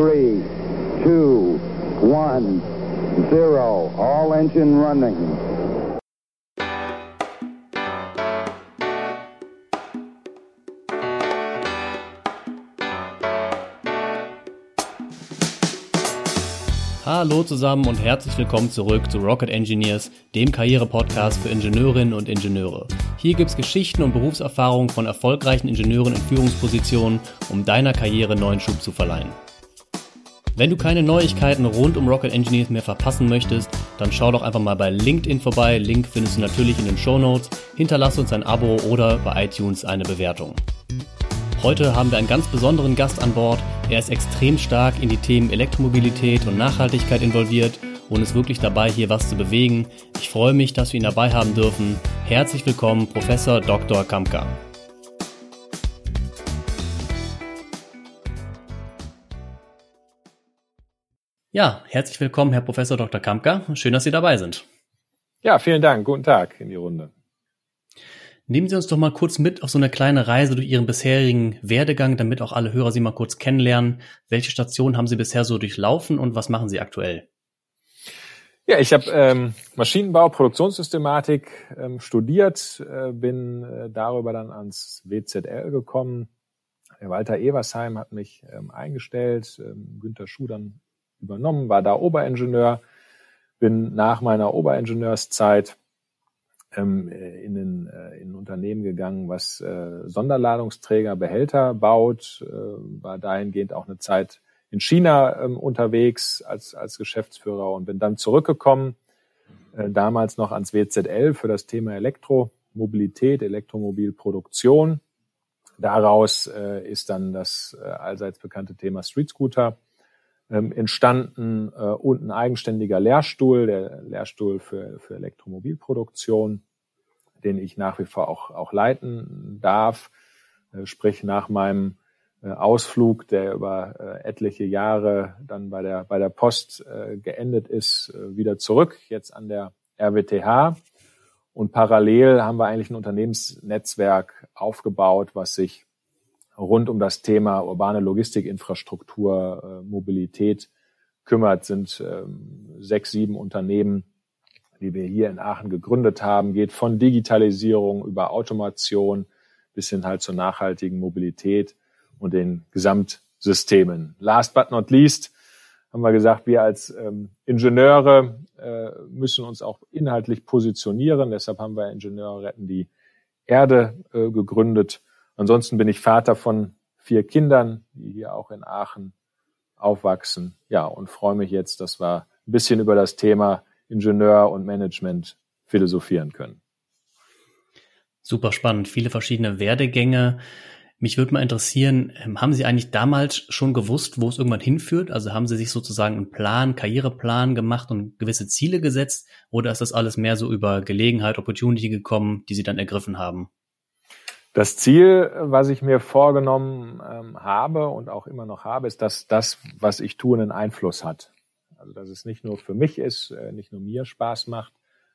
three, two, one, zero. All engine running. Hallo zusammen und herzlich willkommen zurück zu Rocket Engineers, dem Karriere-Podcast für Ingenieurinnen und Ingenieure. Hier gibt's Geschichten und Berufserfahrungen von erfolgreichen Ingenieuren in Führungspositionen, um deiner Karriere neuen Schub zu verleihen. Wenn du keine Neuigkeiten rund um Rocket Engineers mehr verpassen möchtest, dann schau doch einfach mal bei LinkedIn vorbei. Link findest du natürlich in den Show Notes. Hinterlass uns ein Abo oder bei iTunes eine Bewertung. Heute haben wir einen ganz besonderen Gast an Bord. Er ist extrem stark in die Themen Elektromobilität und Nachhaltigkeit involviert und ist wirklich dabei, hier was zu bewegen. Ich freue mich, dass wir ihn dabei haben dürfen. Herzlich willkommen, Professor Dr. Kamka. Ja, herzlich willkommen, Herr Professor Dr. Kamka. Schön, dass Sie dabei sind. Ja, vielen Dank. Guten Tag in die Runde. Nehmen Sie uns doch mal kurz mit auf so eine kleine Reise durch Ihren bisherigen Werdegang, damit auch alle Hörer Sie mal kurz kennenlernen. Welche Stationen haben Sie bisher so durchlaufen und was machen Sie aktuell? Ja, ich habe ähm, Maschinenbau, Produktionssystematik ähm, studiert, äh, bin äh, darüber dann ans WZL gekommen. Der Walter Eversheim hat mich ähm, eingestellt, ähm, Günther Schuh dann übernommen, war da Oberingenieur, bin nach meiner Oberingenieurszeit ähm, äh, in, ein, äh, in ein Unternehmen gegangen, was äh, Sonderladungsträger, Behälter baut, äh, war dahingehend auch eine Zeit in China ähm, unterwegs als, als Geschäftsführer und bin dann zurückgekommen, äh, damals noch ans WZL für das Thema Elektromobilität, Elektromobilproduktion. Daraus äh, ist dann das äh, allseits bekannte Thema Street Scooter ähm, entstanden äh, und ein eigenständiger Lehrstuhl, der Lehrstuhl für, für Elektromobilproduktion, den ich nach wie vor auch, auch leiten darf. Äh, sprich, nach meinem äh, Ausflug, der über äh, etliche Jahre dann bei der, bei der Post äh, geendet ist, äh, wieder zurück, jetzt an der RWTH. Und parallel haben wir eigentlich ein Unternehmensnetzwerk aufgebaut, was sich rund um das Thema urbane Logistikinfrastruktur, äh, Mobilität kümmert, sind ähm, sechs, sieben Unternehmen, die wir hier in Aachen gegründet haben, geht von Digitalisierung über Automation bis hin halt zur nachhaltigen Mobilität und den Gesamtsystemen. Last but not least haben wir gesagt, wir als ähm, Ingenieure äh, müssen uns auch inhaltlich positionieren. Deshalb haben wir Ingenieure retten die Erde äh, gegründet Ansonsten bin ich Vater von vier Kindern, die hier auch in Aachen aufwachsen. Ja, und freue mich jetzt, dass wir ein bisschen über das Thema Ingenieur und Management philosophieren können. Super spannend, viele verschiedene Werdegänge. Mich würde mal interessieren, ähm, haben Sie eigentlich damals schon gewusst, wo es irgendwann hinführt? Also haben Sie sich sozusagen einen Plan, Karriereplan gemacht und gewisse Ziele gesetzt? Oder ist das alles mehr so über Gelegenheit, Opportunity gekommen, die Sie dann ergriffen haben? Das Ziel, was ich mir vorgenommen ähm, habe und auch immer noch habe, ist, dass das, was ich tue, einen Einfluss hat. Also dass es nicht nur für mich ist, äh, nicht nur mir Spaß macht,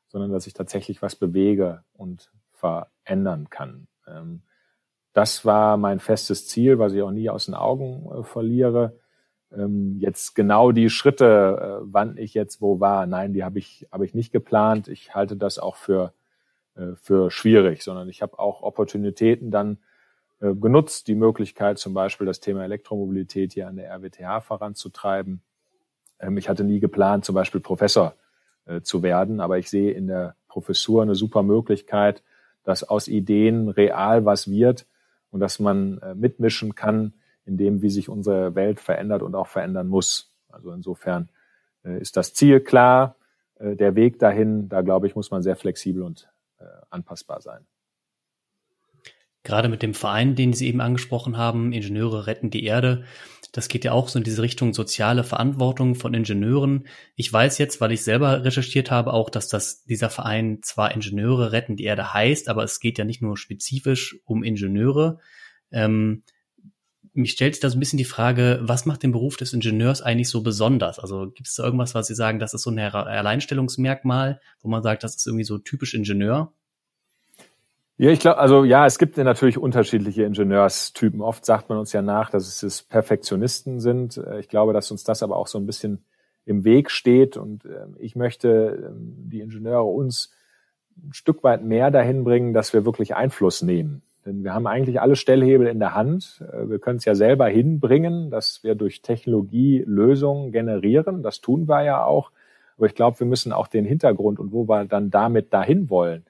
sondern dass ich tatsächlich was bewege und verändern kann. Ähm, das war mein festes Ziel, was ich auch nie aus den Augen äh, verliere. Ähm, jetzt genau die Schritte, äh, wann ich jetzt wo war, nein, die habe ich, habe ich nicht geplant. Ich halte das auch für für schwierig, sondern ich habe auch Opportunitäten dann äh, genutzt, die Möglichkeit zum Beispiel das Thema Elektromobilität hier an der RWTH voranzutreiben. Ähm, ich hatte nie geplant, zum Beispiel Professor äh, zu werden, aber ich sehe in der Professur eine super Möglichkeit, dass aus Ideen real was wird und dass man mitmischen kann in dem, wie sich unsere Welt verändert und auch verändern muss. Also insofern ist das Ziel klar, der Weg dahin, da glaube ich, muss man sehr flexibel und äh, anpassbar sein. Gerade mit dem Verein, den Sie eben angesprochen haben, Ingenieure retten die Erde, das geht ja auch so in diese Richtung soziale Verantwortung von Ingenieuren. Ich weiß jetzt, weil ich selber recherchiert habe, auch, dass das, dieser Verein zwar Ingenieure retten die Erde heißt, aber es geht ja nicht nur spezifisch um Ingenieure. Ähm, mich stellt sich da so ein bisschen die Frage, was macht den Beruf des Ingenieurs eigentlich so besonders? Also gibt es da irgendwas, was Sie sagen, das ist so ein Alleinstellungsmerkmal, wo man sagt, das ist irgendwie so typisch Ingenieur? Ja, ich glaube, also ja, es gibt natürlich unterschiedliche Ingenieurstypen. Oft sagt man uns ja nach, dass es Perfektionisten sind. Äh, ich glaube, dass uns das aber auch so ein bisschen im Weg steht und ähm, ich möchte ähm, die Ingenieure uns ein Stück weit mehr dahin bringen, dass wir wirklich Einfluss nehmen. Denn wir haben eigentlich alle Stellhebel in der Hand. Äh, wir können es ja selber hinbringen, dass wir durch Technologie Lösungen generieren. Das tun wir ja auch. Aber ich glaube, wir müssen auch den Hintergrund und wo wir dann damit dahin wollen,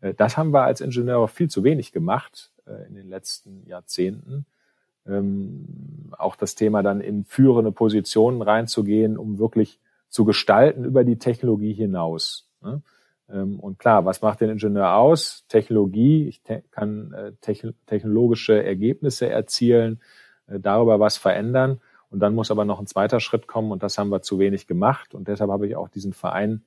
äh, das haben wir als Ingenieure viel zu wenig gemacht äh, in den letzten Jahrzehnten. Ähm, auch das Thema dann in führende Positionen reinzugehen, um wirklich zu gestalten über die Technologie hinaus. Ähm, und klar, was macht den Ingenieur aus? Technologie, ich kann äh, technologische Ergebnisse erzielen, äh, darüber was verändern. Und dann muss aber noch ein zweiter Schritt kommen und das haben wir zu wenig gemacht. Und deshalb habe ich auch diesen Verein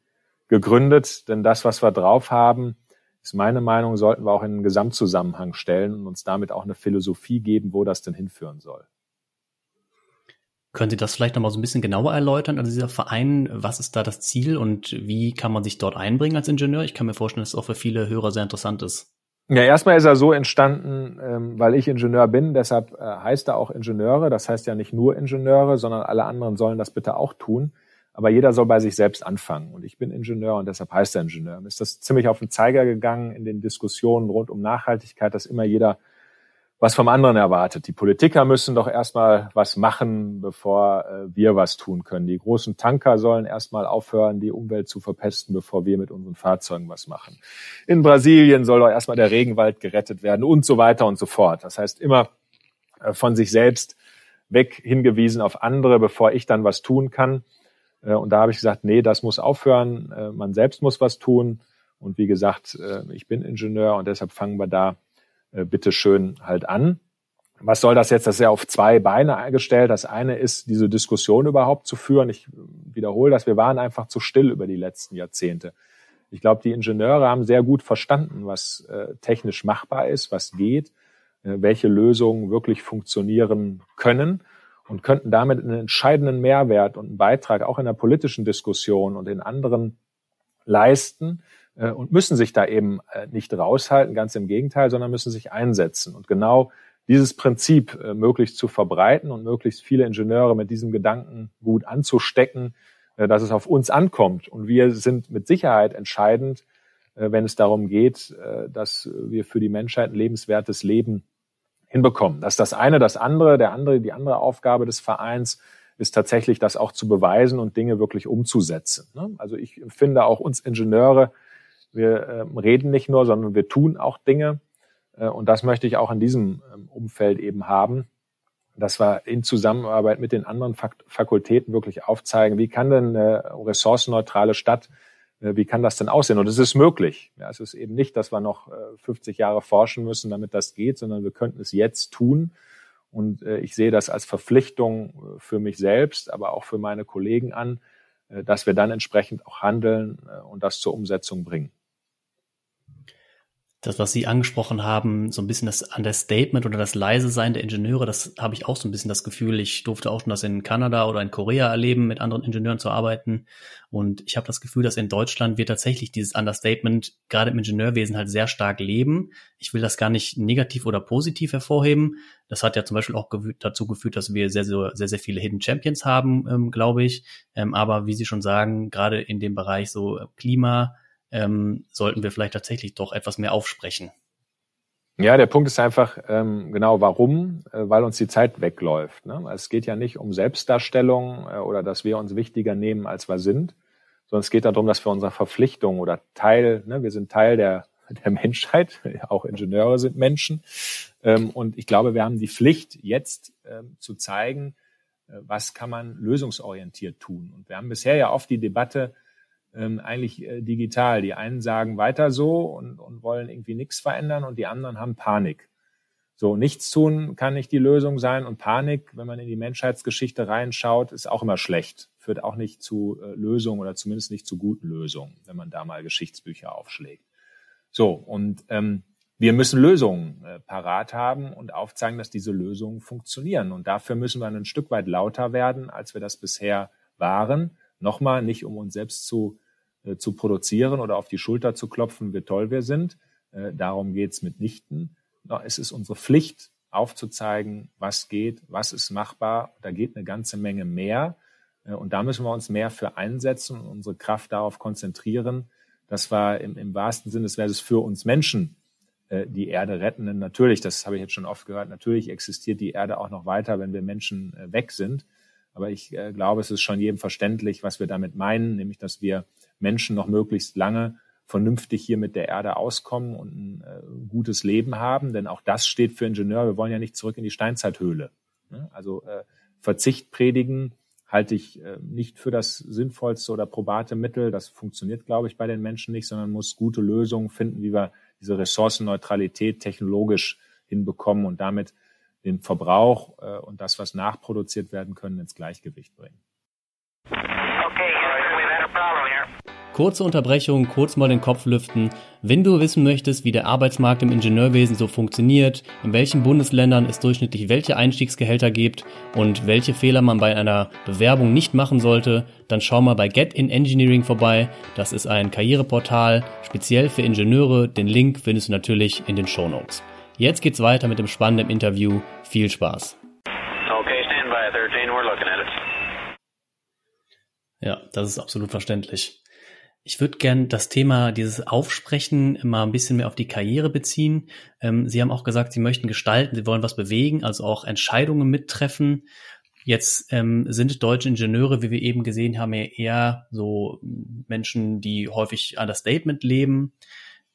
gegründet. Denn das, was wir drauf haben, ist meine Meinung, sollten wir auch in einen Gesamtzusammenhang stellen und uns damit auch eine Philosophie geben, wo das denn hinführen soll. Können Sie das vielleicht nochmal so ein bisschen genauer erläutern? Also dieser Verein, was ist da das Ziel und wie kann man sich dort einbringen als Ingenieur? Ich kann mir vorstellen, dass es auch für viele Hörer sehr interessant ist. Ja, erstmal ist er so entstanden, ähm, weil ich Ingenieur bin, deshalb äh, heißt er auch Ingenieure. Das heißt ja nicht nur Ingenieure, sondern alle anderen sollen das bitte auch tun. Aber jeder soll bei sich selbst anfangen. Und ich bin Ingenieur und deshalb heißt er Ingenieur. Mir ist das ziemlich auf den Zeiger gegangen in den Diskussionen rund um Nachhaltigkeit, dass immer jeder was vom anderen erwartet. Die Politiker müssen doch erstmal was machen, bevor äh, wir was tun können. Die großen Tanker sollen erstmal aufhören, die Umwelt zu verpesten, bevor wir mit unseren Fahrzeugen was machen. In Brasilien soll doch erstmal der Regenwald gerettet werden und so weiter und so fort. Das heißt immer äh, von sich selbst weg hingewiesen auf andere, bevor ich dann was tun kann. Äh, und da habe ich gesagt, nee, das muss aufhören. Man selbst muss was tun. Und wie gesagt, ich bin Ingenieur und deshalb fangen wir da äh, bitteschön halt an. Was soll das jetzt? Das ist ja auf zwei Beine eingestellt. Das eine ist, diese Diskussion überhaupt zu führen. Ich wiederhole das, wir waren einfach zu still über die letzten Jahrzehnte. Ich glaube, die Ingenieure haben sehr gut verstanden, was äh, technisch machbar ist, was geht, äh, welche Lösungen wirklich funktionieren können und könnten damit einen entscheidenden Mehrwert und einen Beitrag auch in der politischen Diskussion und in anderen leisten, und müssen sich da eben äh, nicht raushalten, ganz im Gegenteil, sondern müssen sich einsetzen. Und genau dieses Prinzip äh, möglichst zu verbreiten und möglichst viele Ingenieure mit diesem Gedanken gut anzustecken, dass es auf uns ankommt. Und wir sind mit Sicherheit entscheidend, wenn es darum geht, dass wir für die Menschheit ein lebenswertes Leben hinbekommen. Das ist das eine. Das andere, der andere, die andere Aufgabe des Vereins ist tatsächlich, das auch zu beweisen und Dinge wirklich umzusetzen. Ne? Also ich finde auch uns Ingenieure wir äh, reden nicht nur, sondern wir tun auch Dinge. Äh, und das möchte ich auch in diesem ähm, Umfeld eben haben, dass wir in Zusammenarbeit mit den anderen Fak Fakultäten wirklich aufzeigen, wie kann denn eine ressourcenneutrale Stadt, äh, wie kann das denn aussehen? Und es ist möglich. Ja, es ist eben nicht, dass wir noch äh, 50 Jahre forschen müssen, damit das geht, sondern wir könnten es jetzt tun. Und äh, ich sehe das als Verpflichtung äh, für mich selbst, aber auch für meine Kollegen an, äh, dass wir dann entsprechend auch handeln äh, und das zur Umsetzung bringen das, was Sie angesprochen haben, so ein bisschen das Understatement oder das leise Sein der Ingenieure, das habe ich auch so ein bisschen das Gefühl. Ich durfte auch schon das in Kanada oder in Korea erleben, mit anderen Ingenieuren zu arbeiten. Und ich habe das Gefühl, dass in Deutschland wir tatsächlich dieses Understatement gerade im Ingenieurwesen halt sehr stark leben. Ich will das gar nicht negativ oder positiv hervorheben. Das hat ja zum Beispiel auch dazu geführt, dass wir sehr, sehr, sehr, sehr viele Hidden Champions haben, ähm, glaube ich. Ähm, aber wie Sie schon sagen, gerade in dem Bereich so Klima, ähm, sollten wir vielleicht tatsächlich doch etwas mehr aufsprechen. Ja, der Punkt ist einfach ähm, genau warum, äh, weil uns die Zeit wegläuft. Ne? Es geht ja nicht um Selbstdarstellung äh, oder dass wir uns wichtiger nehmen, als wir sind, sondern es geht darum, dass wir unsere Verpflichtung oder Teil, ne, wir sind Teil der, der Menschheit, auch Ingenieure sind Menschen. Ähm, und ich glaube, wir haben die Pflicht, jetzt ähm, zu zeigen, äh, was kann man lösungsorientiert tun. Und wir haben bisher ja oft die Debatte, ähm, eigentlich äh, digital. Die einen sagen weiter so und, und wollen irgendwie nichts verändern und die anderen haben Panik. So, nichts tun kann nicht die Lösung sein und Panik, wenn man in die Menschheitsgeschichte reinschaut, ist auch immer schlecht. Führt auch nicht zu äh, Lösungen oder zumindest nicht zu guten Lösungen, wenn man da mal Geschichtsbücher aufschlägt. So, und ähm, wir müssen Lösungen äh, parat haben und aufzeigen, dass diese Lösungen funktionieren. Und dafür müssen wir ein Stück weit lauter werden, als wir das bisher waren. Nochmal, nicht um uns selbst zu äh, zu produzieren oder auf die Schulter zu klopfen, wie toll wir sind, Äh, darum geht's mitnichten. No, es ist unsere Pflicht, aufzuzeigen, was geht, was ist machbar. Da geht eine ganze Menge mehr. Äh, und da müssen wir uns mehr für einsetzen und unsere Kraft darauf konzentrieren, dass wir im, im wahrsten Sinne des Wortes für uns Menschen äh, die Erde retten. Denn natürlich, das habe ich jetzt schon oft gehört, natürlich existiert die Erde auch noch weiter, wenn wir Menschen äh, weg sind. Aber ich äh, glaube, es ist schon jedem verständlich, was wir damit meinen, nämlich dass wir Menschen noch möglichst lange vernünftig hier mit der Erde auskommen und ein äh, gutes Leben haben. Denn auch das steht für Ingenieure. Wir wollen ja nicht zurück in die Steinzeithöhle. Ne? Also äh, Verzicht predigen halte ich nicht für das sinnvollste oder probate Mittel. Das funktioniert, glaube ich, bei den Menschen nicht, sondern muss gute Lösungen finden, wie wir diese Ressourcenneutralität technologisch hinbekommen und damit den Verbrauch äh, und das, was nachproduziert werden können, ins Gleichgewicht bringen. Kurze Unterbrechung, kurz mal den Kopf lüften. Wenn du wissen möchtest, wie der Arbeitsmarkt im Ingenieurwesen so funktioniert, in welchen Bundesländern es durchschnittlich welche Einstiegsgehälter gibt und welche Fehler man bei einer Bewerbung nicht machen sollte, dann schau mal bei Get in Engineering vorbei. Das ist ein Karriereportal speziell für Ingenieure. Den Link findest du natürlich in den Show Notes. Jetzt geht's weiter mit dem spannenden Interview. Viel Spaß. Okay, stand by 13, we're looking at it. Ja, das ist absolut verständlich. Ich würde gern das Thema dieses Aufsprechen mal ein bisschen mehr auf die Karriere beziehen. Ähm, Sie haben auch gesagt, Sie möchten gestalten, Sie wollen was bewegen, also auch Entscheidungen mittreffen. Jetzt ähm, sind deutsche Ingenieure, wie wir eben gesehen haben, ja eher so Menschen, die häufig an das Statement leben.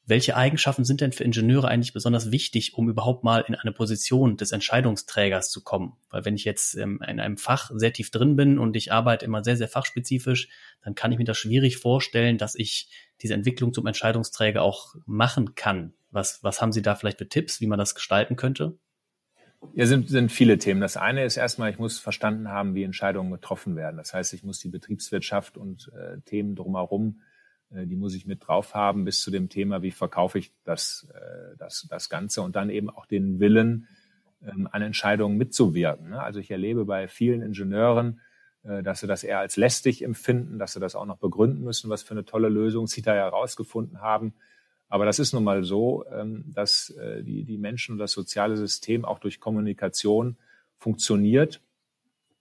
Welche Eigenschaften sind denn für Ingenieure eigentlich besonders wichtig, um überhaupt mal in eine Position des Entscheidungsträgers zu kommen? Weil wenn ich jetzt ähm, in einem Fach sehr tief drin bin und ich arbeite immer sehr, sehr fachspezifisch, dann kann ich mir das schwierig vorstellen, dass ich diese Entwicklung zum Entscheidungsträger auch machen kann. Was, was haben Sie da vielleicht für Tipps, wie man das gestalten könnte? Ja, sind, sind viele Themen. Das eine ist erstmal, ich muss verstanden haben, wie Entscheidungen getroffen werden. Das heißt, ich muss die Betriebswirtschaft und äh, Themen drumherum äh, die muss ich mit drauf haben, bis zu dem Thema, wie verkaufe ich das, äh, das, das Ganze und dann eben auch den Willen, ähm, an Entscheidungen mitzuwirken. Ne? Also ich erlebe bei vielen Ingenieuren, äh, dass sie das eher als lästig empfinden, dass sie das auch noch begründen müssen, was für eine tolle Lösung sie da herausgefunden haben. Aber das ist nun mal so, ähm, dass die, die Menschen und das soziale System auch durch Kommunikation funktioniert.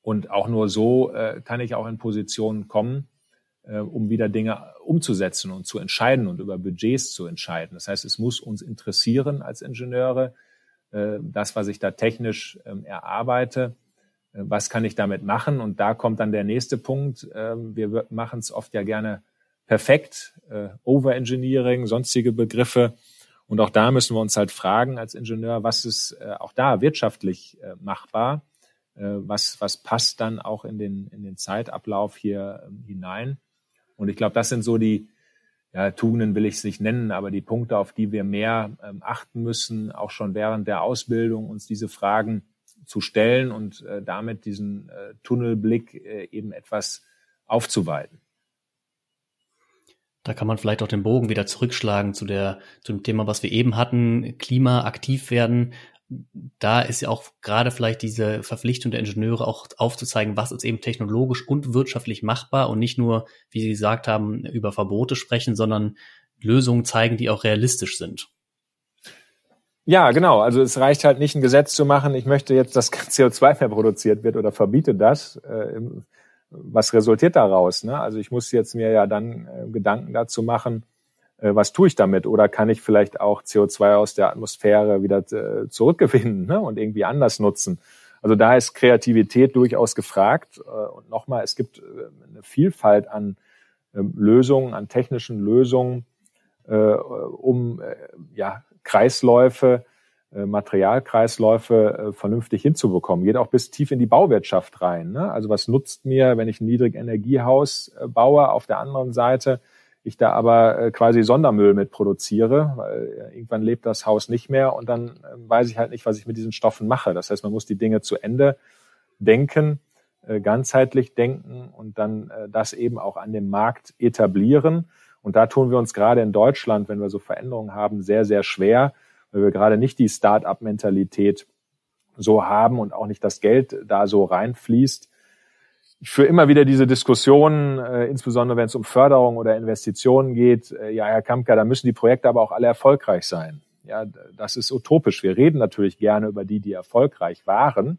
Und auch nur so kann ich auch in Positionen kommen, äh, um wieder Dinge umzusetzen und zu entscheiden und über Budgets zu entscheiden. Das heißt, es muss uns interessieren als Ingenieure, äh, das, was ich da technisch ähm, erarbeite, äh, was kann ich damit machen? Und da kommt dann der nächste Punkt. Ähm, wir machen es oft ja gerne perfekt, Overengineering, sonstige Begriffe. Und auch da müssen wir uns halt fragen als Ingenieur, was ist auch da wirtschaftlich machbar? Was, was passt dann auch in den, in den Zeitablauf hier ähm, hinein? Und ich glaube, das sind so die ja, Tugenden will ich es nicht nennen, aber die Punkte, auf die wir mehr ähm, achten müssen, auch schon während der Ausbildung, uns diese Fragen zu stellen und äh, damit diesen äh, Tunnelblick äh, eben etwas aufzuweiten. Da kann man vielleicht auch den Bogen wieder zurückschlagen zu der, zu dem Thema, was wir eben hatten, Klima aktiv werden da ist ja auch gerade vielleicht diese Verpflichtung der Ingenieure auch aufzuzeigen, was ist eben technologisch und wirtschaftlich machbar und nicht nur, wie Sie gesagt haben, über Verbote sprechen, sondern Lösungen zeigen, die auch realistisch sind. Ja, genau. Also es reicht halt nicht, ein Gesetz zu machen, ich möchte jetzt, dass CO2 mehr produziert wird oder verbiete das. Äh, was resultiert daraus? Ne? Also ich muss jetzt mir ja dann äh, Gedanken dazu machen, was tue ich damit? Oder kann ich vielleicht auch CO2 aus der Atmosphäre wieder äh, zurückgewinnen ne? und irgendwie anders nutzen? Also da ist Kreativität durchaus gefragt. Äh, und nochmal, es gibt eine Vielfalt an ähm, Lösungen, an technischen Lösungen, um ja, Kreisläufe, Materialkreisläufe vernünftig hinzubekommen. Geht auch bis tief in die Bauwirtschaft rein. Ne? Also was nutzt mir, wenn ich ein Niedrigenergiehaus baue, auf der anderen Seite ich da aber äh, quasi Sondermüll mit produziere, weil äh, irgendwann lebt das Haus nicht mehr und dann äh, weiß ich halt nicht, was ich mit diesen Stoffen mache. Das heißt, man muss die Dinge zu Ende denken, äh, ganzheitlich denken und dann das eben auch an dem Markt etablieren. Und da tun wir uns gerade in Deutschland, wenn wir so Veränderungen haben, sehr, sehr schwer, weil wir gerade nicht die Start-up-Mentalität so haben und auch nicht das Geld da so reinfließt ich führe immer wieder diese Diskussionen, äh, insbesondere wenn es um Förderung oder Investitionen geht. Äh, ja, Herr Kampka, da müssen die Projekte aber auch alle erfolgreich sein. Ja, das ist utopisch. Wir reden natürlich gerne über die, die erfolgreich waren.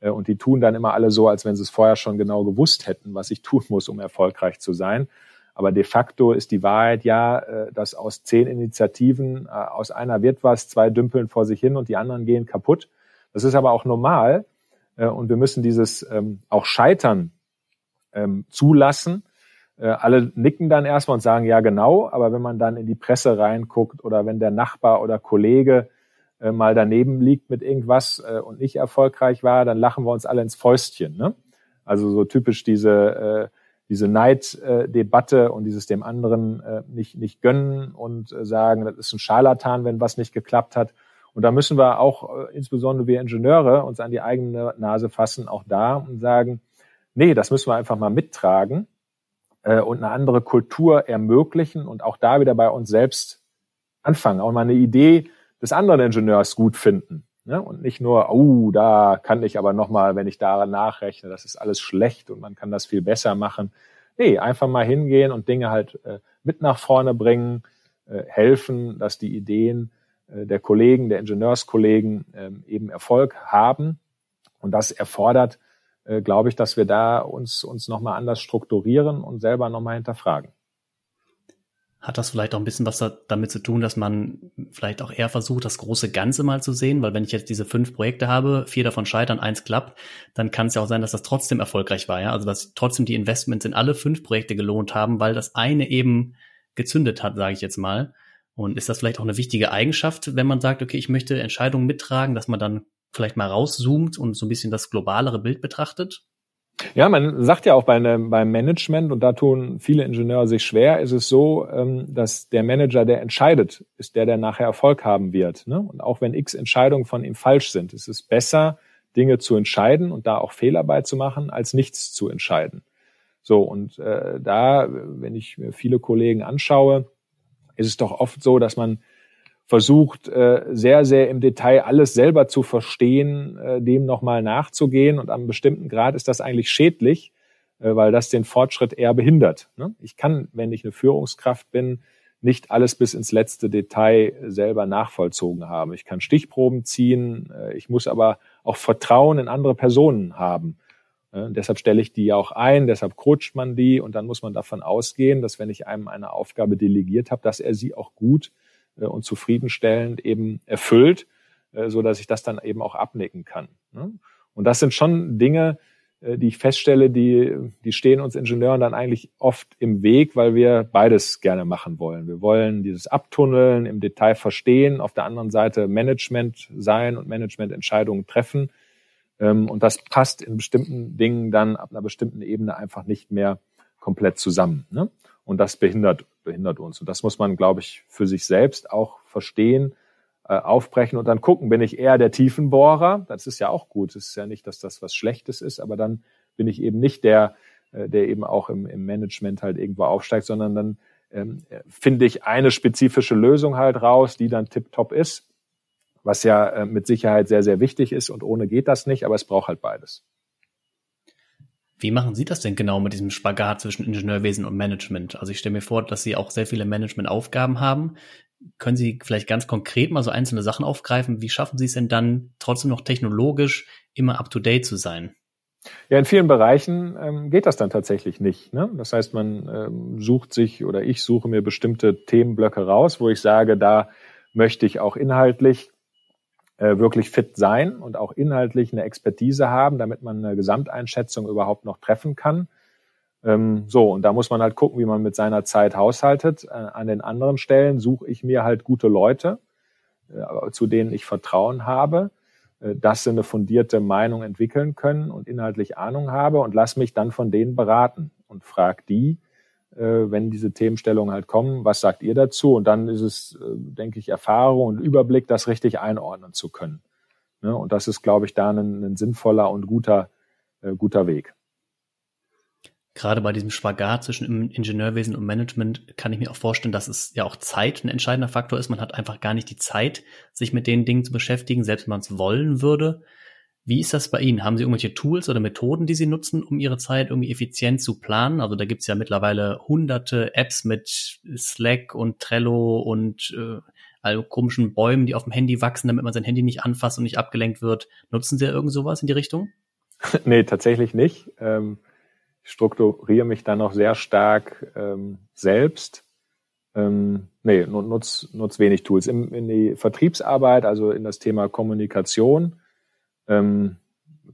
Äh, und die tun dann immer alle so, als wenn sie es vorher schon genau gewusst hätten, was ich tun muss, um erfolgreich zu sein. Aber de facto ist die Wahrheit ja, äh, dass aus zehn Initiativen, äh, aus einer wird was, zwei dümpeln vor sich hin und die anderen gehen kaputt. Das ist aber auch normal. Und wir müssen dieses ähm, auch Scheitern ähm, zulassen. Alle nicken dann erstmal und sagen, ja genau, aber wenn man dann in die Presse reinguckt oder wenn der Nachbar oder Kollege äh, mal daneben liegt mit irgendwas äh, und nicht erfolgreich war, dann lachen wir uns alle ins Fäustchen. Ne? Also so typisch diese, äh, diese Neiddebatte und dieses dem anderen äh, nicht, nicht gönnen und äh, sagen, das ist ein Scharlatan, wenn was nicht geklappt hat. Und da müssen wir auch, äh, insbesondere wir Ingenieure, uns an die eigene Nase fassen, auch da und sagen, nee, das müssen wir einfach mal mittragen äh, und eine andere Kultur ermöglichen und auch da wieder bei uns selbst anfangen. Auch mal eine Idee des anderen Ingenieurs gut finden. Ne? Und nicht nur, oh, da kann ich aber nochmal, wenn ich daran nachrechne, das ist alles schlecht und man kann das viel besser machen. Nee, einfach mal hingehen und Dinge halt äh, mit nach vorne bringen, äh, helfen, dass die Ideen der Kollegen, der Ingenieurskollegen äh, eben Erfolg haben. Und das erfordert, äh, glaube ich, dass wir da uns, uns nochmal anders strukturieren und selber nochmal hinterfragen. Hat das vielleicht auch ein bisschen was da, damit zu tun, dass man vielleicht auch eher versucht, das große Ganze mal zu sehen? Weil wenn ich jetzt diese fünf Projekte habe, vier davon scheitern, eins klappt, dann kann es ja auch sein, dass das trotzdem erfolgreich war. Ja? Also dass trotzdem die Investments in alle fünf Projekte gelohnt haben, weil das eine eben gezündet hat, sage ich jetzt mal. Und ist das vielleicht auch eine wichtige Eigenschaft, wenn man sagt, okay, ich möchte Entscheidungen mittragen, dass man dann vielleicht mal rauszoomt und so ein bisschen das globalere Bild betrachtet? Ja, man sagt ja auch bei beim Management, und da tun viele Ingenieure sich schwer, ist es so, ähm, dass der Manager, der entscheidet, ist der, der nachher Erfolg haben wird. Ne? Und auch wenn x Entscheidungen von ihm falsch sind, ist es besser, Dinge zu entscheiden und da auch Fehler beizumachen, als nichts zu entscheiden. So, und äh, da, wenn ich mir viele Kollegen anschaue, ist es doch oft so, dass man versucht, äh, sehr, sehr im Detail alles selber zu verstehen, äh, dem nochmal nachzugehen. Und am bestimmten Grad ist das eigentlich schädlich, äh, weil das den Fortschritt eher behindert. Ne? Ich kann, wenn ich eine Führungskraft bin, nicht alles bis ins letzte Detail selber nachvollzogen haben. Ich kann Stichproben ziehen, ich muss aber auch Vertrauen in andere Personen haben. Und deshalb stelle ich die ja auch ein, deshalb coacht man die und dann muss man davon ausgehen, dass wenn ich einem eine Aufgabe delegiert habe, dass er sie auch gut äh, und zufriedenstellend eben erfüllt, äh, so dass ich das dann eben auch abnicken kann. Ne? Und das sind schon Dinge, äh, die ich feststelle, die, die stehen uns Ingenieuren dann eigentlich oft im Weg, weil wir beides gerne machen wollen. Wir wollen dieses Abtunneln im Detail verstehen, auf der anderen Seite Management sein und Managemententscheidungen treffen. Ähm, und das passt in bestimmten Dingen dann ab einer bestimmten Ebene einfach nicht mehr komplett zusammen. Ne? Und das behindert, behindert uns. Und das muss man, glaube ich, für sich selbst auch verstehen, äh, aufbrechen und dann gucken, bin ich eher der Tiefenbohrer? Das ist ja auch gut. Es ist ja nicht, dass das was Schlechtes ist, aber dann bin ich eben nicht der, äh, der eben auch im, im Management halt irgendwo aufsteigt, sondern dann ähm, finde ich eine spezifische Lösung halt raus, die dann tipptopp ist, was ja äh, mit Sicherheit sehr, sehr wichtig ist und ohne geht das nicht, aber es braucht halt beides. Wie machen Sie das denn genau mit diesem Spagat zwischen Ingenieurwesen und Management? Also ich stelle mir vor, dass Sie auch sehr viele Managementaufgaben haben. Können Sie vielleicht ganz konkret mal so einzelne Sachen aufgreifen? Wie schaffen Sie es denn dann trotzdem noch technologisch immer up-to-date zu sein? Ja, in vielen Bereichen ähm, geht das dann tatsächlich nicht. Ne? Das heißt, man ähm, sucht sich oder ich suche mir bestimmte Themenblöcke raus, wo ich sage, da möchte ich auch inhaltlich äh, wirklich fit sein und auch inhaltlich eine Expertise haben, damit man eine Gesamteinschätzung überhaupt noch treffen kann. Ähm, so, und da muss man halt gucken, wie man mit seiner Zeit haushaltet. Äh, an den anderen Stellen suche ich mir halt gute Leute, äh, zu denen ich Vertrauen habe, dass sie eine fundierte Meinung entwickeln können und inhaltlich Ahnung habe und lass mich dann von denen beraten und frag die, wenn diese Themenstellungen halt kommen, was sagt ihr dazu? Und dann ist es, äh, denke ich, Erfahrung und Überblick, das richtig einordnen zu können. Ne? Und das ist, glaube ich, da ein, ein sinnvoller und guter, äh, guter Weg. Gerade bei diesem Spagat zwischen Ingenieurwesen und Management kann ich mir auch vorstellen, dass es ja auch Zeit ein entscheidender Faktor ist. Man hat einfach gar nicht die Zeit, sich mit den Dingen zu beschäftigen, selbst wenn man es wollen würde. Wie ist das bei Ihnen? Haben Sie irgendwelche Tools oder Methoden, die Sie nutzen, um Ihre Zeit irgendwie effizient zu planen? Also da gibt's ja mittlerweile hunderte Apps mit Slack und Trello und äh, all komischen Bäumen, die auf dem Handy wachsen, damit man sein Handy nicht anfasst und nicht abgelenkt wird. Nutzen Sie irgend sowas in die Richtung? nee, tatsächlich nicht. Ähm, ich strukturiere mich da noch sehr stark ähm, selbst. Ähm, nee, nutz, nutz wenig Tools. In, in die Vertriebsarbeit, also in das Thema Kommunikation, ähm,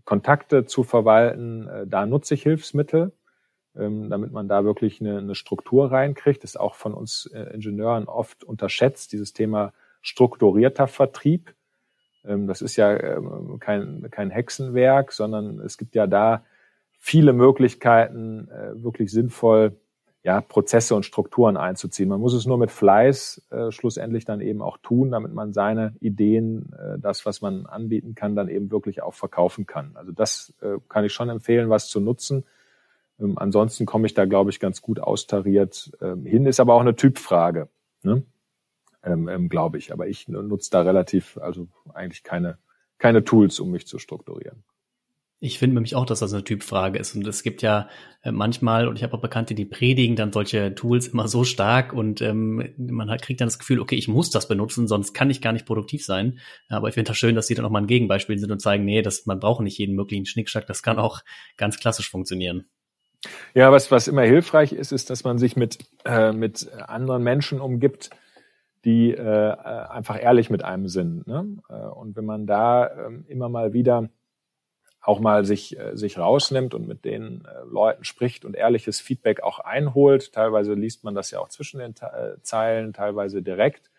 Kontakte zu verwalten, äh, da nutze ich Hilfsmittel, ähm, damit man da wirklich eine, eine Struktur reinkriegt. Das ist auch von uns äh, Ingenieuren oft unterschätzt, dieses Thema strukturierter Vertrieb. Ähm, das ist ja ähm, kein, kein Hexenwerk, sondern es gibt ja da viele Möglichkeiten, äh, wirklich sinnvoll ja, Prozesse und Strukturen einzuziehen. Man muss es nur mit Fleiß äh, schlussendlich dann eben auch tun, damit man seine Ideen, äh, das, was man anbieten kann, dann eben wirklich auch verkaufen kann. Also das äh, kann ich schon empfehlen, was zu nutzen. Ähm, ansonsten komme ich da, glaube ich, ganz gut austariert ähm, hin. Ist aber auch eine Typfrage, ne? ähm, ähm, glaube ich. Aber ich nutze da relativ, also eigentlich keine, keine Tools, um mich zu strukturieren. Ich finde nämlich auch, dass das eine Typfrage ist. Und es gibt ja äh, manchmal, und ich habe auch Bekannte, die predigen dann solche Tools immer so stark und ähm, man hat, kriegt dann das Gefühl, okay, ich muss das benutzen, sonst kann ich gar nicht produktiv sein. Aber ich finde das schön, dass sie dann auch mal ein Gegenbeispiel sind und zeigen, nee, das, man braucht nicht jeden möglichen Schnickschnack, das kann auch ganz klassisch funktionieren. Ja, was, was immer hilfreich ist, ist, dass man sich mit, äh, mit anderen Menschen umgibt, die äh, äh einfach ehrlich mit einem sind. Ne? Äh, und wenn man da äh, immer mal wieder auch mal sich, äh, sich rausnimmt und mit den äh, Leuten spricht und ehrliches Feedback auch einholt. Teilweise liest man das ja auch zwischen den äh, Zeilen, teilweise direkt.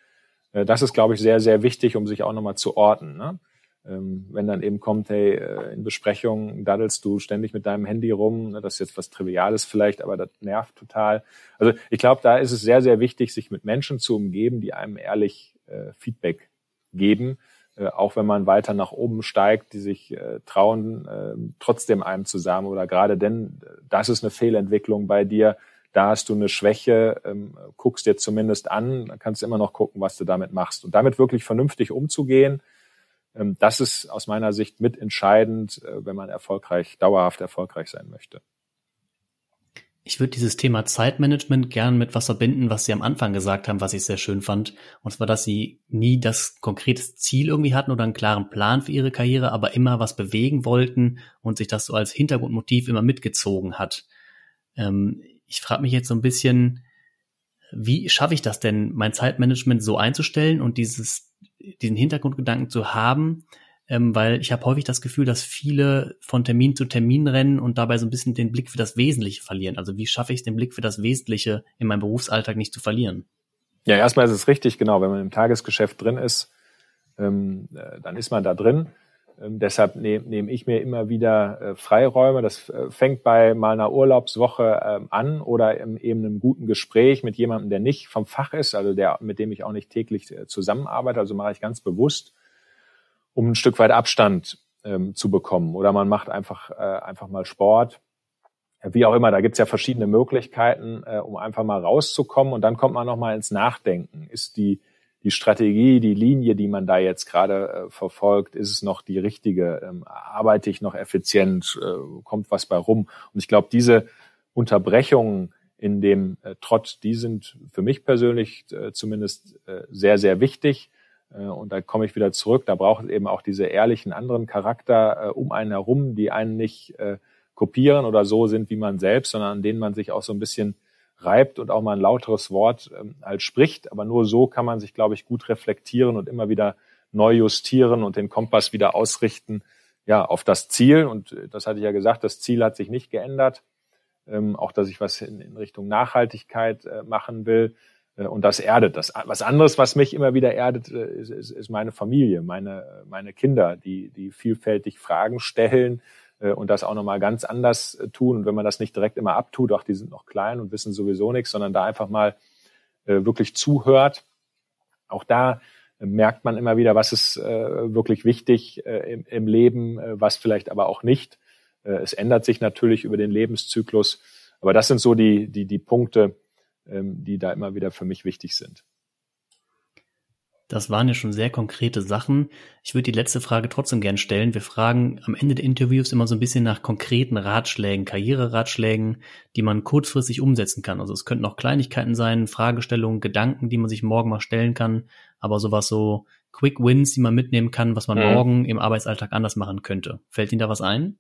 Das ist, glaube ich, sehr, sehr wichtig, um sich auch nochmal zu orten. Ne? Ähm, wenn dann eben kommt, hey, in Besprechungen daddelst du ständig mit deinem Handy rum, ne? das ist jetzt was Triviales vielleicht, aber das nervt total. Also ich glaube, da ist es sehr, sehr wichtig, sich mit Menschen zu umgeben, die einem ehrlich Feedback geben auch wenn man weiter nach oben steigt, die sich äh, trauen, äh, trotzdem einem zu sagen oder gerade denn, das ist eine Fehlentwicklung bei dir, da hast du eine Schwäche, ähm, guckst dir zumindest an, dann kannst du immer noch gucken, was du damit machst. Und damit wirklich vernünftig umzugehen, ähm, das ist aus meiner Sicht mitentscheidend, äh, wenn man erfolgreich, dauerhaft erfolgreich sein möchte. Ich würde dieses Thema Zeitmanagement gern mit was verbinden, was Sie am Anfang gesagt haben, was ich sehr schön fand. Und zwar, dass Sie nie das konkrete Ziel irgendwie hatten oder einen klaren Plan für Ihre Karriere, aber immer was bewegen wollten und sich das so als Hintergrundmotiv immer mitgezogen hat. Ähm, ich frage mich jetzt so ein bisschen, wie schaffe ich das denn, mein Zeitmanagement so einzustellen und dieses, diesen Hintergrundgedanken zu haben, ähm, weil ich habe häufig das Gefühl, dass viele von Termin zu Termin rennen und dabei so ein bisschen den Blick für das Wesentliche verlieren. Also wie schaffe ich es, den Blick für das Wesentliche in meinem Berufsalltag nicht zu verlieren? Ja, erstmal ist es richtig, genau, wenn man im Tagesgeschäft drin ist, ähm, äh, dann ist man da drin. Ähm, deshalb nehme nehm ich mir immer wieder äh, Freiräume. Das äh, fängt bei mal einer Urlaubswoche ähm, an oder im, eben einem guten Gespräch mit jemandem, der nicht vom Fach ist, also der, mit dem ich auch nicht täglich äh, zusammenarbeite. Also mache ich ganz bewusst um ein Stück weit Abstand ähm, zu bekommen. Oder man macht einfach, äh, einfach mal Sport. Wie auch immer, da gibt's ja verschiedene Möglichkeiten, äh, um einfach mal rauszukommen. Und dann kommt man nochmal ins Nachdenken. Ist die, die Strategie, die Linie, die man da jetzt gerade äh, verfolgt, ist es noch die richtige? Ähm, arbeite ich noch effizient? Äh, kommt was bei rum? Und ich glaube, diese Unterbrechungen in dem äh, Trott, die sind für mich persönlich äh, zumindest äh, sehr, sehr wichtig. Äh, und da komme ich wieder zurück. Da braucht es eben auch diese ehrlichen anderen Charakter äh, um einen herum, die einen nicht äh, kopieren oder so sind wie man selbst, sondern an denen man sich auch so ein bisschen reibt und auch mal ein lauteres Wort ähm, halt spricht. Aber nur so kann man sich, glaube ich, gut reflektieren und immer wieder neu justieren und den Kompass wieder ausrichten, ja, auf das Ziel. Und das hatte ich ja gesagt, das Ziel hat sich nicht geändert. Ähm, auch, dass ich was in, in Richtung Nachhaltigkeit äh, machen will. Äh, und das erdet das. Was anderes, was mich immer wieder erdet, äh, ist, ist, ist meine Familie, meine, meine Kinder, die, die vielfältig Fragen stellen äh, und das auch nochmal ganz anders tun. Und wenn man das nicht direkt immer abtut, auch die sind noch klein und wissen sowieso nichts, sondern da einfach mal wirklich zuhört, auch da merkt man immer wieder, was ist wirklich wichtig im, Leben, was vielleicht aber auch nicht. es ändert sich natürlich über den Lebenszyklus. Aber das sind so die, die, die Punkte, ähm, die da immer wieder für mich wichtig sind. Das waren ja schon sehr konkrete Sachen. Ich würde die letzte Frage trotzdem gern stellen. Wir fragen am Ende der Interviews immer so ein bisschen nach konkreten Ratschlägen, Karriereratschlägen, die man kurzfristig umsetzen kann. Also es könnten auch Kleinigkeiten sein, Fragestellungen, Gedanken, die man sich morgen mal stellen kann, aber sowas so Quick Wins, die man mitnehmen kann, was man mhm. morgen im Arbeitsalltag anders machen könnte. Fällt Ihnen da was ein?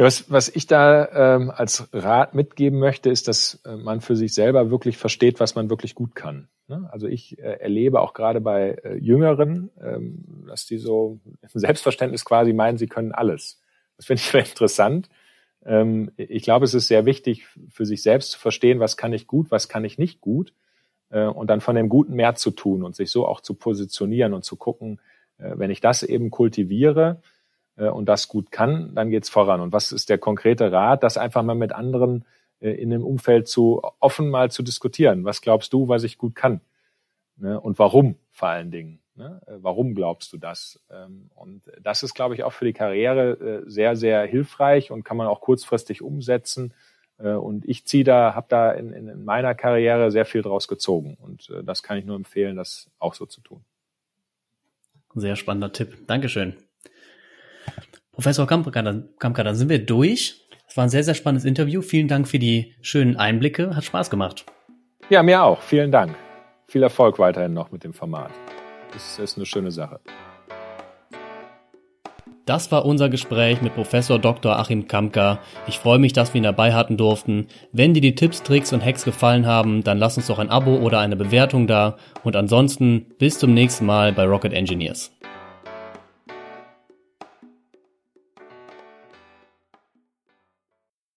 Ja, was, was ich da ähm, als Rat mitgeben möchte, ist, dass äh, man für sich selber wirklich versteht, was man wirklich gut kann. Ne? Also ich äh, erlebe auch gerade bei äh, Jüngeren, ähm, dass die so Selbstverständnis quasi meinen, sie können alles. Das finde ich sehr interessant. Ähm, ich glaube, es ist sehr wichtig für sich selbst zu verstehen, was kann ich gut, was kann ich nicht gut äh, und dann von dem Guten mehr zu tun und sich so auch zu positionieren und zu gucken, äh, wenn ich das eben kultiviere, und das gut kann, dann geht's voran. Und was ist der konkrete Rat? Das einfach mal mit anderen äh, in dem Umfeld zu offen mal zu diskutieren. Was glaubst du, was ich gut kann? Ne? Und warum vor allen Dingen? Ne? Äh, warum glaubst du das? Ähm, und das ist, glaube ich, auch für die Karriere sehr, sehr hilfreich und kann man auch kurzfristig umsetzen. Und ich ziehe da, habe da in, in meiner Karriere sehr viel draus gezogen. Und das kann ich nur empfehlen, das auch so zu tun. Sehr spannender Tipp. Dankeschön. Professor Kampka, dann, Kampka, dann sind wir durch. Es war ein sehr, sehr spannendes Interview. Vielen Dank für die schönen Einblicke. Hat Spaß gemacht. Ja, mir auch. Vielen Dank. Viel Erfolg weiterhin noch mit dem Format. Das ist eine schöne Sache. Das war unser Gespräch mit Professor Dr. Achim Kamka. Ich freue mich, dass wir ihn dabei hatten durften. Wenn dir die Tipps, Tricks und Hacks gefallen haben, dann lass uns doch ein Abo oder eine Bewertung da. Und ansonsten bis zum nächsten Mal bei Rocket Engineers.